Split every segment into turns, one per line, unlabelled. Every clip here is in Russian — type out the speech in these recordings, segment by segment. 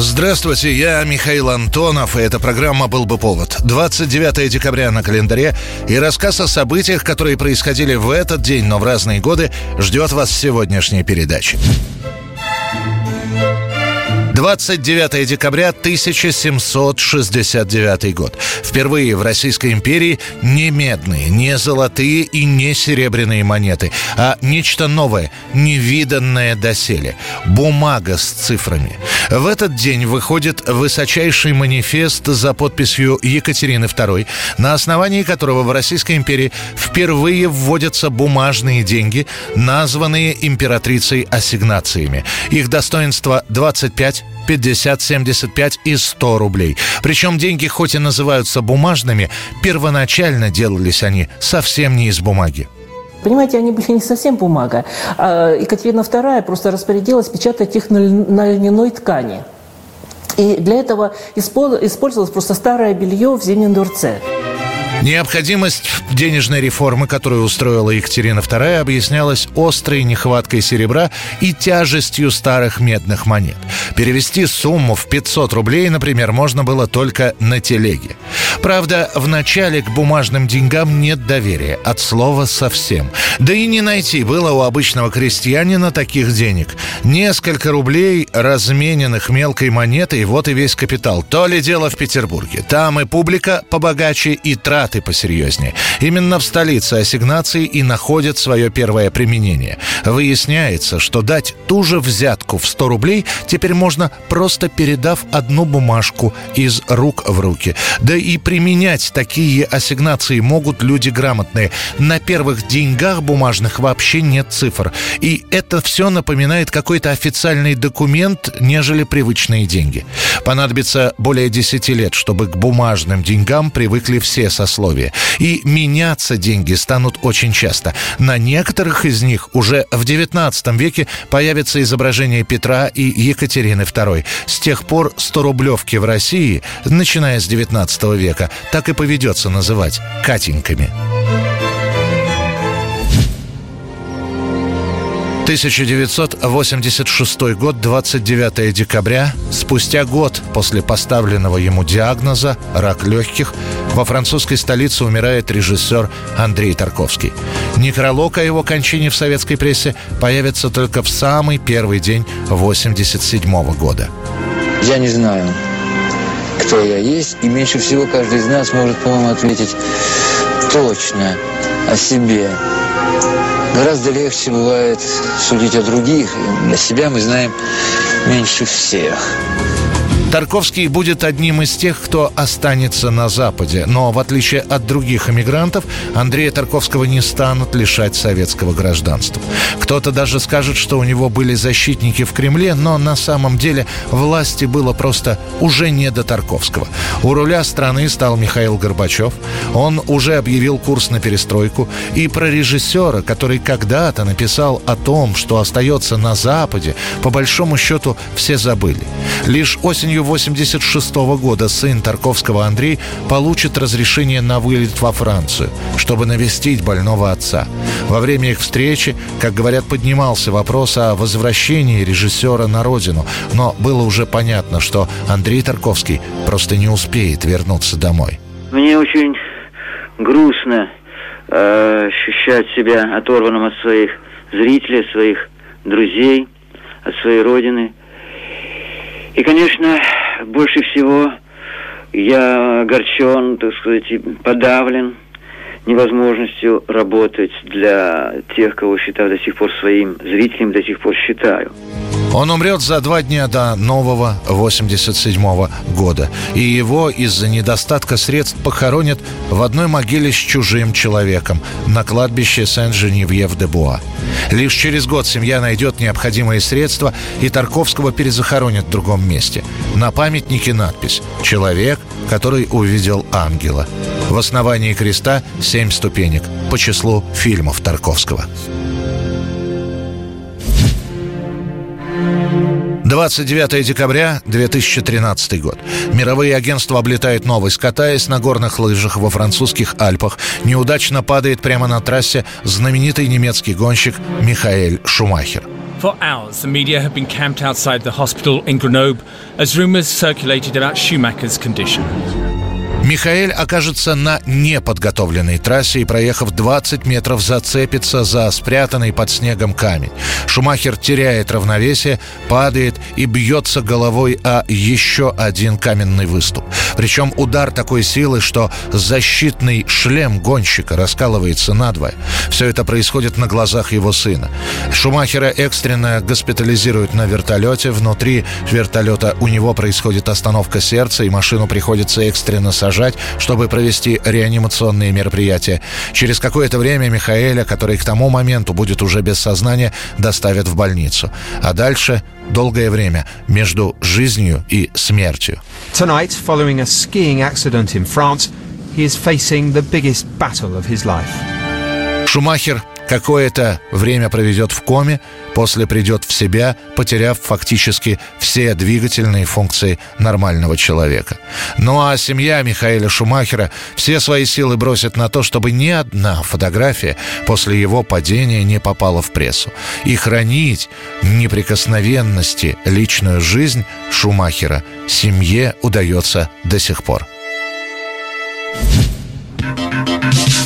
Здравствуйте, я Михаил Антонов, и эта программа «Был бы повод». 29 декабря на календаре, и рассказ о событиях, которые происходили в этот день, но в разные годы, ждет вас сегодняшней передаче. 29 декабря 1769 год. Впервые в Российской империи не медные, не золотые и не серебряные монеты, а нечто новое, невиданное доселе. Бумага с цифрами. В этот день выходит высочайший манифест за подписью Екатерины II, на основании которого в Российской империи впервые вводятся бумажные деньги, названные императрицей ассигнациями. Их достоинство 25 50, 75 и 100 рублей. Причем деньги хоть и называются бумажными, первоначально делались они совсем не из бумаги.
Понимаете, они были не совсем бумага. А Екатерина II просто распорядилась печатать их на, на льняной ткани. И для этого использовалось просто старое белье в Зимнем дворце.
Необходимость денежной реформы, которую устроила Екатерина II, объяснялась острой нехваткой серебра и тяжестью старых медных монет. Перевести сумму в 500 рублей, например, можно было только на телеге. Правда, в начале к бумажным деньгам нет доверия, от слова совсем. Да и не найти было у обычного крестьянина таких денег. Несколько рублей, размененных мелкой монетой, вот и весь капитал. То ли дело в Петербурге. Там и публика побогаче, и траты траты посерьезнее. Именно в столице ассигнации и находят свое первое применение. Выясняется, что дать ту же взятку в 100 рублей теперь можно просто передав одну бумажку из рук в руки. Да и применять такие ассигнации могут люди грамотные. На первых деньгах бумажных вообще нет цифр. И это все напоминает какой-то официальный документ, нежели привычные деньги. Понадобится более 10 лет, чтобы к бумажным деньгам привыкли все сословия сословия. И меняться деньги станут очень часто. На некоторых из них уже в XIX веке появится изображение Петра и Екатерины II. С тех пор 100-рублевки в России, начиная с XIX века, так и поведется называть «катеньками». 1986 год, 29 декабря, спустя год после поставленного ему диагноза «рак легких», во французской столице умирает режиссер Андрей Тарковский. Некролог о его кончине в советской прессе появится только в самый первый день 87 года.
Я не знаю, кто я есть, и меньше всего каждый из нас может, по-моему, ответить точно о себе. Гораздо легче бывает судить о других. Для себя мы знаем меньше всех.
Тарковский будет одним из тех, кто останется на Западе. Но, в отличие от других эмигрантов, Андрея Тарковского не станут лишать советского гражданства. Кто-то даже скажет, что у него были защитники в Кремле, но на самом деле власти было просто уже не до Тарковского. У руля страны стал Михаил Горбачев. Он уже объявил курс на перестройку. И про режиссера, который когда-то написал о том, что остается на Западе, по большому счету все забыли. Лишь осенью осенью 86 года сын Тарковского Андрей получит разрешение на вылет во Францию, чтобы навестить больного отца. Во время их встречи, как говорят, поднимался вопрос о возвращении режиссера на родину, но было уже понятно, что Андрей Тарковский просто не успеет вернуться домой.
Мне очень грустно э, ощущать себя оторванным от своих зрителей, своих друзей, от своей родины. И, конечно, больше всего я огорчен, так сказать, подавлен невозможностью работать для тех, кого считаю до сих пор своим зрителем, до сих пор считаю.
Он умрет за два дня до нового 87 -го года. И его из-за недостатка средств похоронят в одной могиле с чужим человеком на кладбище Сен-Женевьев-де-Буа. Лишь через год семья найдет необходимые средства, и Тарковского перезахоронят в другом месте. На памятнике надпись «Человек, который увидел ангела». В основании креста семь ступенек по числу фильмов Тарковского. 29 декабря 2013 год. Мировые агентства облетают новость. Катаясь на горных лыжах во французских Альпах, неудачно падает прямо на трассе знаменитый немецкий гонщик Михаэль Шумахер.
For hours, the media have been camped outside the hospital in Grenoble as rumours circulated about Schumacher's condition.
Михаэль окажется на неподготовленной трассе и, проехав 20 метров, зацепится за спрятанный под снегом камень. Шумахер теряет равновесие, падает и бьется головой о еще один каменный выступ. Причем удар такой силы, что защитный шлем гонщика раскалывается надвое. Все это происходит на глазах его сына. Шумахера экстренно госпитализируют на вертолете. Внутри вертолета у него происходит остановка сердца, и машину приходится экстренно сажать сажать, чтобы провести реанимационные мероприятия. Через какое-то время Михаэля, который к тому моменту будет уже без сознания, доставят в больницу. А дальше долгое время между жизнью и смертью.
Tonight, following a skiing accident in France, he is facing the biggest battle of his life.
Шумахер какое-то время проведет в коме, после придет в себя, потеряв фактически все двигательные функции нормального человека. Ну а семья Михаила Шумахера все свои силы бросит на то, чтобы ни одна фотография после его падения не попала в прессу. И хранить неприкосновенности личную жизнь Шумахера семье удается до сих пор.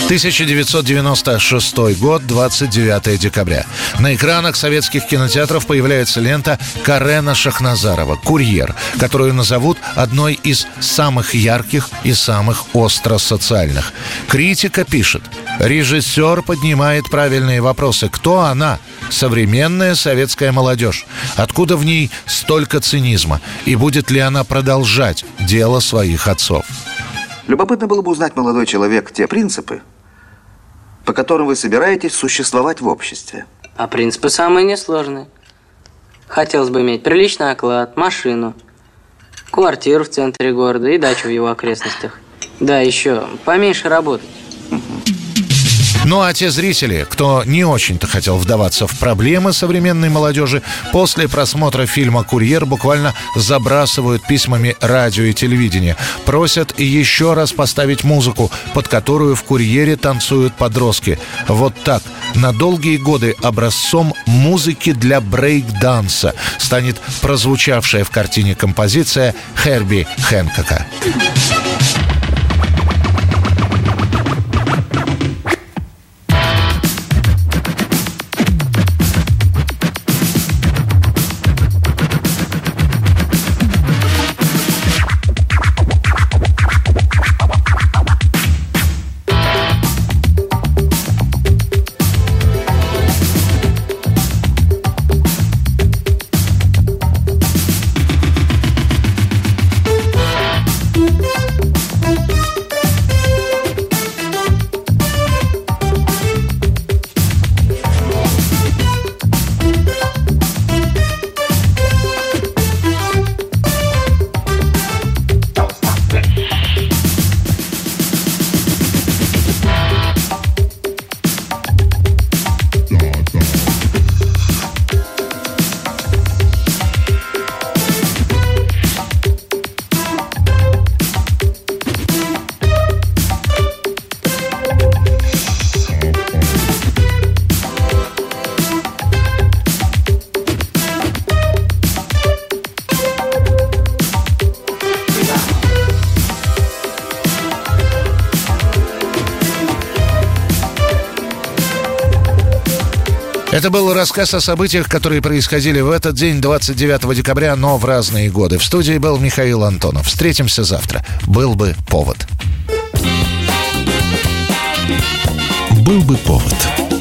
1996 год, 29 декабря. На экранах советских кинотеатров появляется лента Карена Шахназарова «Курьер», которую назовут одной из самых ярких и самых остро социальных. Критика пишет, режиссер поднимает правильные вопросы. Кто она? Современная советская молодежь. Откуда в ней столько цинизма? И будет ли она продолжать дело своих отцов?
Любопытно было бы узнать, молодой человек, те принципы, по которым вы собираетесь существовать в обществе.
А принципы самые несложные. Хотелось бы иметь приличный оклад, машину, квартиру в центре города и дачу в его окрестностях. Да, еще поменьше работать.
Ну а те зрители, кто не очень-то хотел вдаваться в проблемы современной молодежи, после просмотра фильма «Курьер» буквально забрасывают письмами радио и телевидение. Просят еще раз поставить музыку, под которую в «Курьере» танцуют подростки. Вот так. На долгие годы образцом музыки для брейк-данса станет прозвучавшая в картине композиция Херби Хэнкока. Это был рассказ о событиях, которые происходили в этот день, 29 декабря, но в разные годы. В студии был Михаил Антонов. Встретимся завтра. Был бы повод.
Был бы повод.